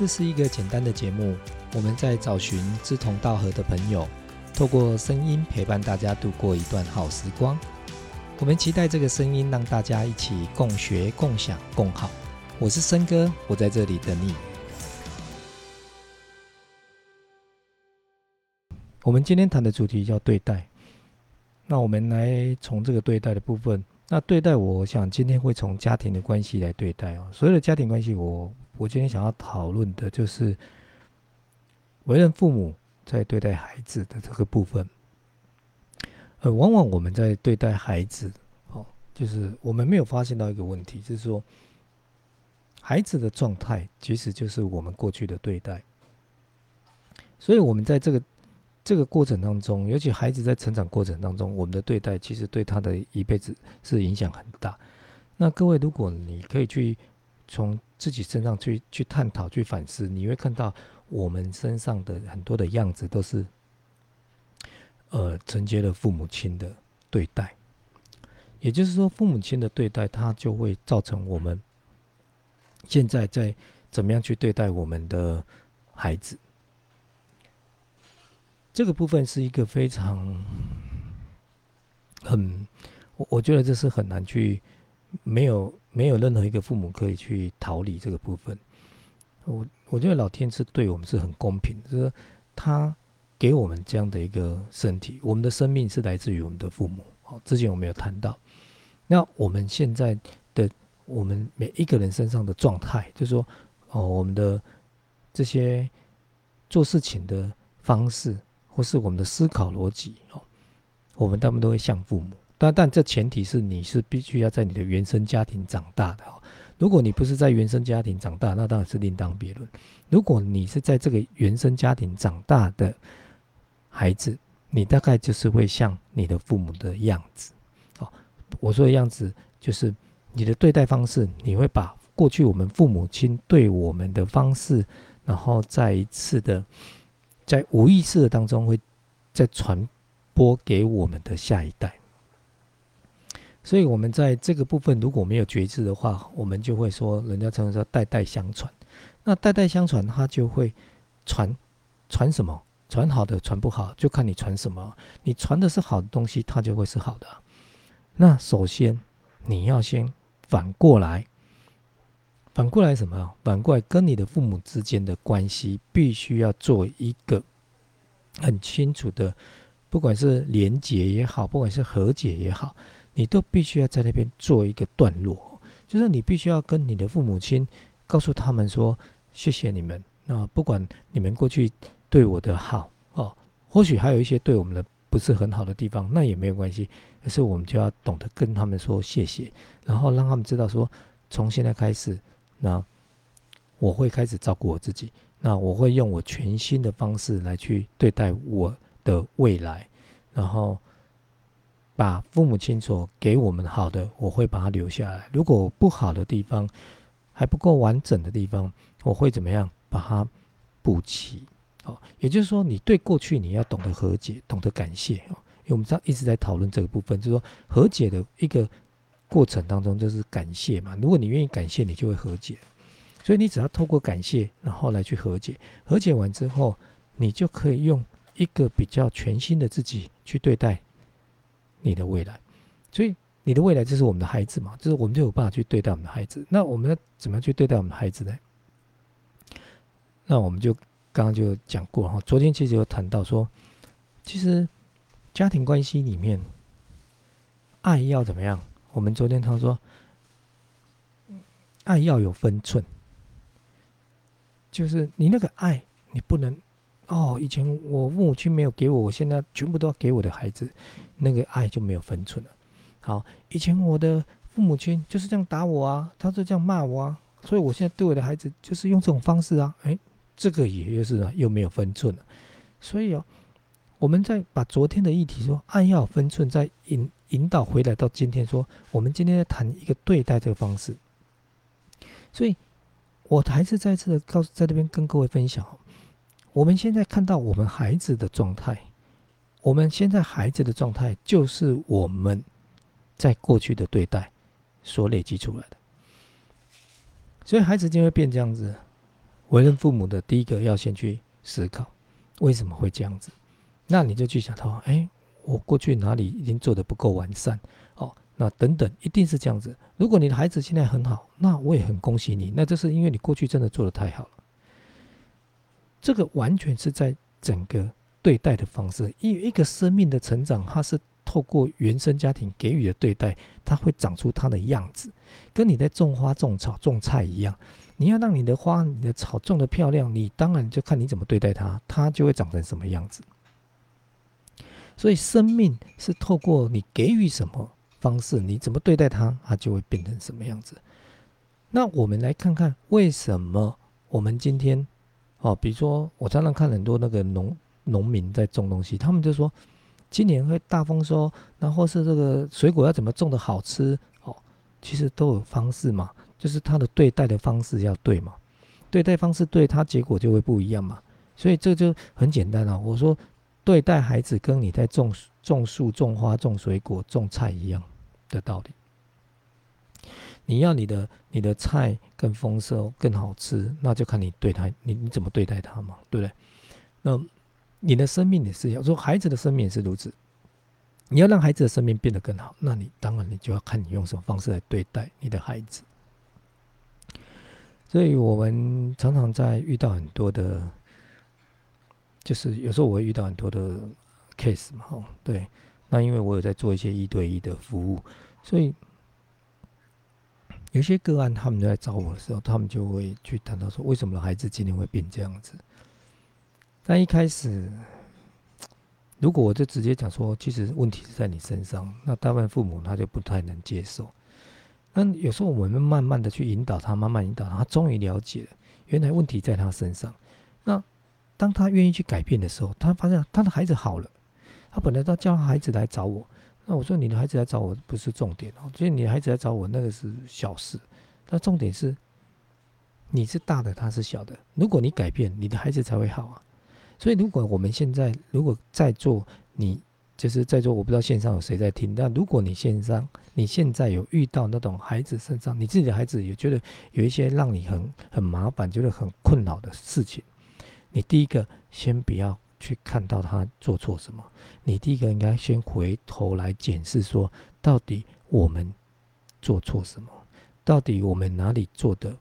这是一个简单的节目，我们在找寻志同道合的朋友，透过声音陪伴大家度过一段好时光。我们期待这个声音让大家一起共学、共享、共好。我是森哥，我在这里等你。我们今天谈的主题叫对待。那我们来从这个对待的部分，那对待，我想今天会从家庭的关系来对待哦。所有的家庭关系，我我今天想要讨论的就是为人父母在对待孩子的这个部分。呃，往往我们在对待孩子，哦，就是我们没有发现到一个问题，就是说孩子的状态其实就是我们过去的对待，所以我们在这个。这个过程当中，尤其孩子在成长过程当中，我们的对待其实对他的一辈子是影响很大。那各位，如果你可以去从自己身上去去探讨、去反思，你会看到我们身上的很多的样子都是，呃，承接了父母亲的对待。也就是说，父母亲的对待，它就会造成我们现在在怎么样去对待我们的孩子。这个部分是一个非常很，我我觉得这是很难去，没有没有任何一个父母可以去逃离这个部分。我我觉得老天是对我们是很公平，就是他给我们这样的一个身体，我们的生命是来自于我们的父母。哦，之前我们有谈到，那我们现在的我们每一个人身上的状态，就是说，哦，我们的这些做事情的方式。或是我们的思考逻辑哦，我们大部分都会像父母，但但这前提是你是必须要在你的原生家庭长大的哦。如果你不是在原生家庭长大，那当然是另当别论。如果你是在这个原生家庭长大的孩子，你大概就是会像你的父母的样子哦。我说的样子就是你的对待方式，你会把过去我们父母亲对我们的方式，然后再一次的。在无意识的当中，会再传播给我们的下一代。所以，我们在这个部分如果没有觉知的话，我们就会说，人家常常说代代相传。那代代相传，它就会传传什么？传好的，传不好，就看你传什么。你传的是好的东西，它就会是好的。那首先，你要先反过来。反过来什么？反过来跟你的父母之间的关系，必须要做一个很清楚的，不管是连结也好，不管是和解也好，你都必须要在那边做一个段落。就是你必须要跟你的父母亲告诉他们说：“谢谢你们。那不管你们过去对我的好哦，或许还有一些对我们的不是很好的地方，那也没有关系。可是我们就要懂得跟他们说谢谢，然后让他们知道说，从现在开始。”那我会开始照顾我自己，那我会用我全新的方式来去对待我的未来，然后把父母亲所给我们好的，我会把它留下来。如果不好的地方还不够完整的地方，我会怎么样把它补齐？哦，也就是说，你对过去你要懂得和解，懂得感谢哦。因为我们样一直在讨论这个部分，就是说和解的一个。过程当中就是感谢嘛，如果你愿意感谢，你就会和解。所以你只要透过感谢，然后来去和解。和解完之后，你就可以用一个比较全新的自己去对待你的未来。所以你的未来就是我们的孩子嘛，就是我们就有办法去对待我们的孩子。那我们要怎么样去对待我们的孩子呢？那我们就刚刚就讲过哈，昨天其实有谈到说，其实家庭关系里面爱要怎么样？我们昨天他说，爱要有分寸，就是你那个爱，你不能哦。以前我父母亲没有给我，我现在全部都要给我的孩子，那个爱就没有分寸了。好，以前我的父母亲就是这样打我啊，他就这样骂我啊，所以我现在对我的孩子就是用这种方式啊。哎，这个也就是又没有分寸了。所以哦，我们在把昨天的议题说爱要分寸，再引。引导回来到今天，说我们今天在谈一个对待这个方式，所以我还是再次的告诉，在这边跟各位分享，我们现在看到我们孩子的状态，我们现在孩子的状态就是我们在过去的对待所累积出来的，所以孩子就会变这样子。为人父母的第一个要先去思考为什么会这样子，那你就去想到，哎，我过去哪里已经做的不够完善，哦，那等等，一定是这样子。如果你的孩子现在很好，那我也很恭喜你，那这是因为你过去真的做的太好了。这个完全是在整个对待的方式，因为一个生命的成长，它是透过原生家庭给予的对待，它会长出它的样子，跟你在种花、种草、种菜一样。你要让你的花、你的草种的漂亮，你当然就看你怎么对待它，它就会长成什么样子。所以，生命是透过你给予什么方式，你怎么对待它，它就会变成什么样子。那我们来看看，为什么我们今天，哦，比如说我常常看很多那个农农民在种东西，他们就说今年会大丰收，然后是这个水果要怎么种的好吃，哦，其实都有方式嘛。就是他的对待的方式要对嘛，对待方式对，他结果就会不一样嘛。所以这就很简单啊。我说，对待孩子跟你在种种树、种花、种水果、种菜一样的道理。你要你的你的菜更丰收、更好吃，那就看你对他，你你怎么对待他嘛，对不对？那你的生命也是要说，孩子的生命也是如此。你要让孩子的生命变得更好，那你当然你就要看你用什么方式来对待你的孩子。所以我们常常在遇到很多的，就是有时候我会遇到很多的 case 嘛，对，那因为我有在做一些一对一的服务，所以有些个案他们在找我的时候，他们就会去谈到说，为什么孩子今天会变这样子？但一开始，如果我就直接讲说，其实问题是在你身上，那大部分父母他就不太能接受。那有时候我们慢慢的去引导他，慢慢引导他，他终于了解了，原来问题在他身上。那当他愿意去改变的时候，他发现他的孩子好了。他本来都叫孩子来找我，那我说你的孩子来找我不是重点哦，就是你的孩子来找我那个是小事。那重点是你是大的，他是小的。如果你改变，你的孩子才会好啊。所以如果我们现在如果在做你。就是在座，我不知道线上有谁在听。但如果你线上，你现在有遇到那种孩子身上，你自己的孩子也觉得有一些让你很很麻烦、觉得很困扰的事情，你第一个先不要去看到他做错什么，你第一个应该先回头来检视，说到底我们做错什么，到底我们哪里做的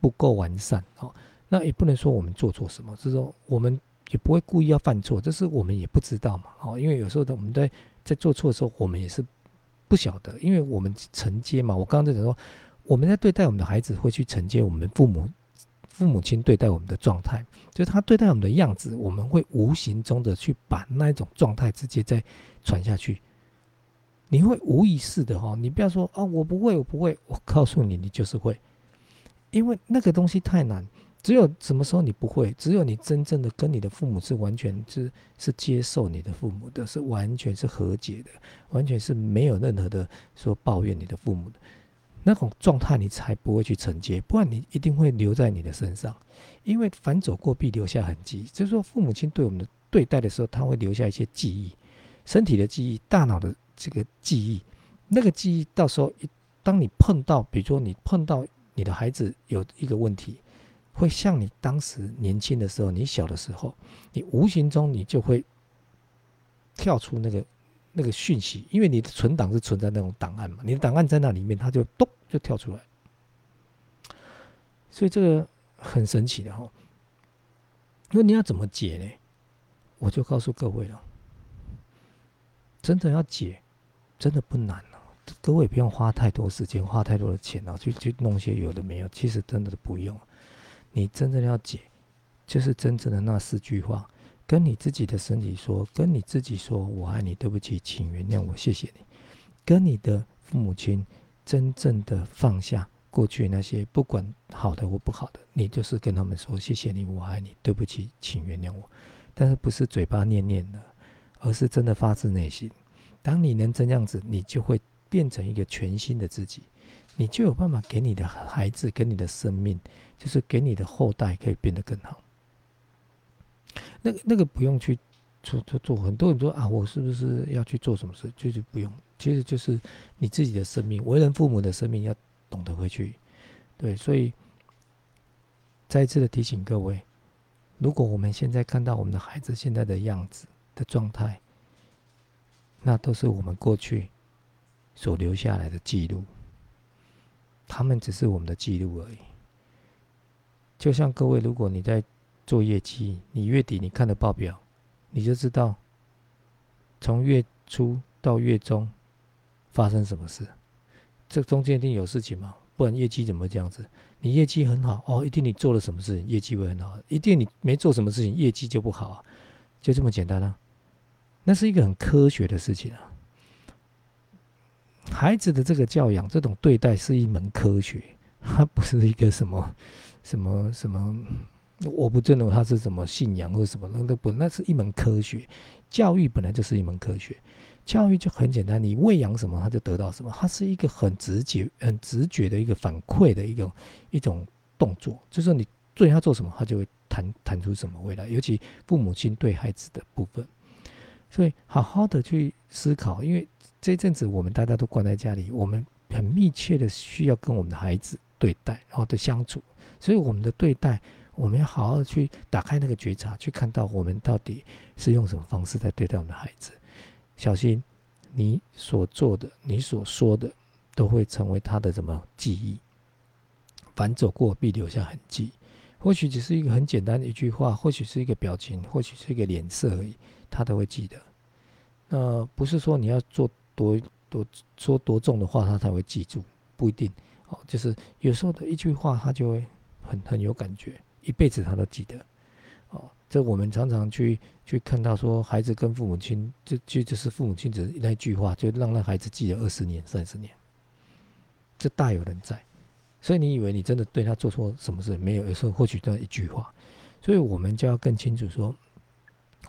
不够完善哦？那也不能说我们做错什么，是说我们。也不会故意要犯错，这是我们也不知道嘛。哦，因为有时候的我们在在做错的时候，我们也是不晓得，因为我们承接嘛。我刚刚在讲说，我们在对待我们的孩子，会去承接我们父母父母亲对待我们的状态，就是他对待我们的样子，我们会无形中的去把那一种状态直接再传下去。你会无意识的哈，你不要说啊，我不会，我不会，我告诉你，你就是会，因为那个东西太难。只有什么时候你不会？只有你真正的跟你的父母是完全是是接受你的父母的，是完全是和解的，完全是没有任何的说抱怨你的父母的那种状态，你才不会去承接，不然你一定会留在你的身上。因为反走过必留下痕迹，就是说父母亲对我们的对待的时候，他会留下一些记忆，身体的记忆，大脑的这个记忆，那个记忆到时候一当你碰到，比如说你碰到你的孩子有一个问题。会像你当时年轻的时候，你小的时候，你无形中你就会跳出那个那个讯息，因为你的存档是存在那种档案嘛，你的档案在那里面，它就咚就跳出来。所以这个很神奇的哈。那你要怎么解呢？我就告诉各位了，真的要解，真的不难了。各位不用花太多时间，花太多的钱啊，去去弄些有的没有，其实真的都不用。你真正要解，就是真正的那四句话，跟你自己的身体说，跟你自己说“我爱你”，对不起，请原谅我，谢谢你。跟你的父母亲真正的放下过去那些不管好的或不好的，你就是跟他们说“谢谢你，我爱你”，对不起，请原谅我。但是不是嘴巴念念的，而是真的发自内心。当你能这样子，你就会变成一个全新的自己。你就有办法给你的孩子跟你的生命，就是给你的后代可以变得更好。那个那个不用去做做做，很多人说啊，我是不是要去做什么事？就是不用，其实就是你自己的生命，为人父母的生命要懂得回去。对，所以再次的提醒各位，如果我们现在看到我们的孩子现在的样子的状态，那都是我们过去所留下来的记录，他们只是我们的记录而已。就像各位，如果你在做业绩，你月底你看的报表，你就知道从月初到月中发生什么事，这中间一定有事情嘛？不然业绩怎么这样子？你业绩很好哦，一定你做了什么事情，业绩会很好；一定你没做什么事情，业绩就不好啊，就这么简单啊。那是一个很科学的事情啊。孩子的这个教养，这种对待是一门科学，它不是一个什么什么什么。我不认为他是什么信仰或什么，那都不，那是一门科学。教育本来就是一门科学，教育就很简单，你喂养什么，他就得到什么。它是一个很直接、很直觉的一个反馈的一种一种动作，就是你对他做什么，他就会弹弹出什么未来。尤其父母亲对孩子的部分，所以好好的去思考，因为这阵子我们大家都关在家里，我们很密切的需要跟我们的孩子对待，然后的相处，所以我们的对待。我们要好好去打开那个觉察，去看到我们到底是用什么方式在对待我们的孩子。小心，你所做的、你所说的，都会成为他的什么记忆？凡走过，必留下痕迹。或许只是一个很简单的一句话，或许是一个表情，或许是一个脸色而已，他都会记得。那不是说你要做多多说多重的话，他才会记住，不一定。哦，就是有时候的一句话，他就会很很有感觉。一辈子他都记得，哦，这我们常常去去看到说，孩子跟父母亲，就就就是父母亲的那一句话，就让那孩子记得二十年、三十年，这大有人在。所以你以为你真的对他做错什么事没有？有时候或许那一句话，所以我们就要更清楚说，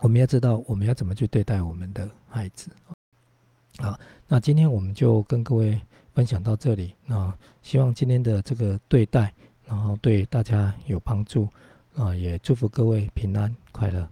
我们要知道我们要怎么去对待我们的孩子。好，那今天我们就跟各位分享到这里。那希望今天的这个对待。然后对大家有帮助，啊，也祝福各位平安快乐。